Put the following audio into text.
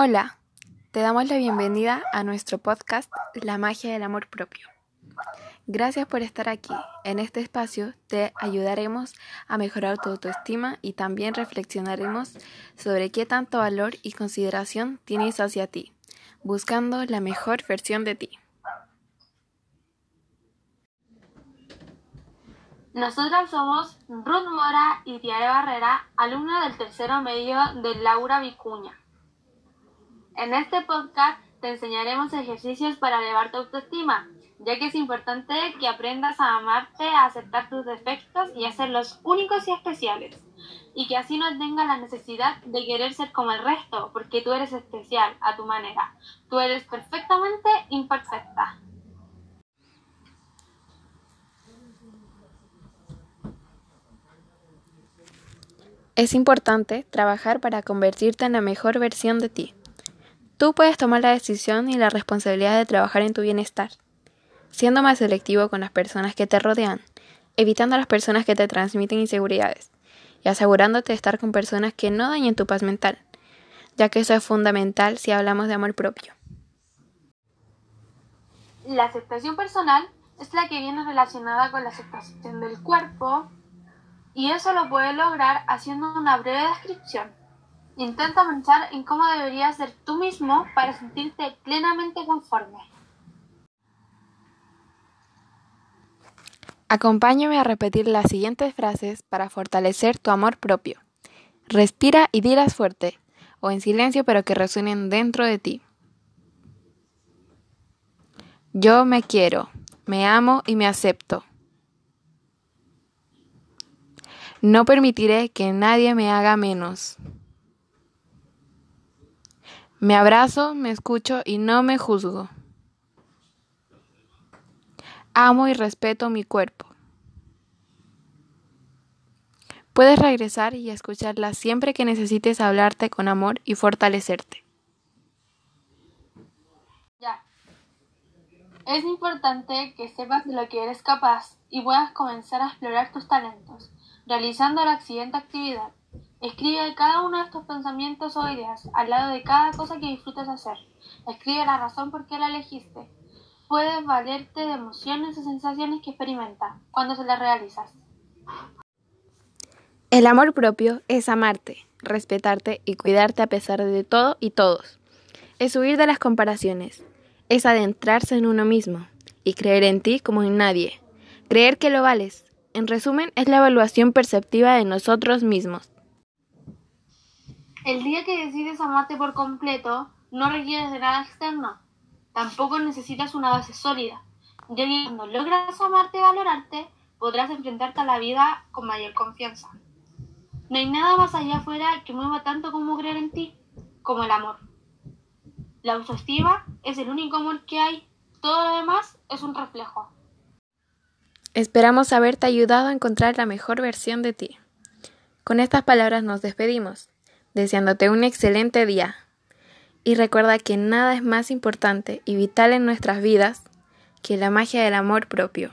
Hola, te damos la bienvenida a nuestro podcast La magia del amor propio. Gracias por estar aquí. En este espacio te ayudaremos a mejorar tu autoestima y también reflexionaremos sobre qué tanto valor y consideración tienes hacia ti, buscando la mejor versión de ti. Nosotras somos Ruth Mora y Tiare Barrera, alumna del tercero medio de Laura Vicuña. En este podcast te enseñaremos ejercicios para elevar tu autoestima, ya que es importante que aprendas a amarte, a aceptar tus defectos y a los únicos y especiales, y que así no tengas la necesidad de querer ser como el resto, porque tú eres especial a tu manera, tú eres perfectamente imperfecta. Es importante trabajar para convertirte en la mejor versión de ti. Tú puedes tomar la decisión y la responsabilidad de trabajar en tu bienestar, siendo más selectivo con las personas que te rodean, evitando a las personas que te transmiten inseguridades y asegurándote de estar con personas que no dañen tu paz mental, ya que eso es fundamental si hablamos de amor propio. La aceptación personal es la que viene relacionada con la aceptación del cuerpo y eso lo puedes lograr haciendo una breve descripción. Intenta pensar en cómo deberías ser tú mismo para sentirte plenamente conforme. Acompáñame a repetir las siguientes frases para fortalecer tu amor propio. Respira y dirás fuerte, o en silencio pero que resuenen dentro de ti. Yo me quiero, me amo y me acepto. No permitiré que nadie me haga menos. Me abrazo, me escucho y no me juzgo. Amo y respeto mi cuerpo. Puedes regresar y escucharla siempre que necesites hablarte con amor y fortalecerte. Ya. Es importante que sepas de lo que eres capaz y puedas comenzar a explorar tus talentos, realizando la siguiente actividad. Escribe cada uno de estos pensamientos o ideas al lado de cada cosa que disfrutes hacer. Escribe la razón por qué la elegiste. Puedes valerte de emociones o sensaciones que experimentas cuando se las realizas. El amor propio es amarte, respetarte y cuidarte a pesar de todo y todos. Es huir de las comparaciones. Es adentrarse en uno mismo y creer en ti como en nadie. Creer que lo vales. En resumen, es la evaluación perceptiva de nosotros mismos. El día que decides amarte por completo, no requieres de nada externo. Tampoco necesitas una base sólida, ya que cuando logras amarte y valorarte, podrás enfrentarte a la vida con mayor confianza. No hay nada más allá afuera que mueva tanto como creer en ti, como el amor. La autoestima es el único amor que hay, todo lo demás es un reflejo. Esperamos haberte ayudado a encontrar la mejor versión de ti. Con estas palabras nos despedimos deseándote un excelente día. Y recuerda que nada es más importante y vital en nuestras vidas que la magia del amor propio.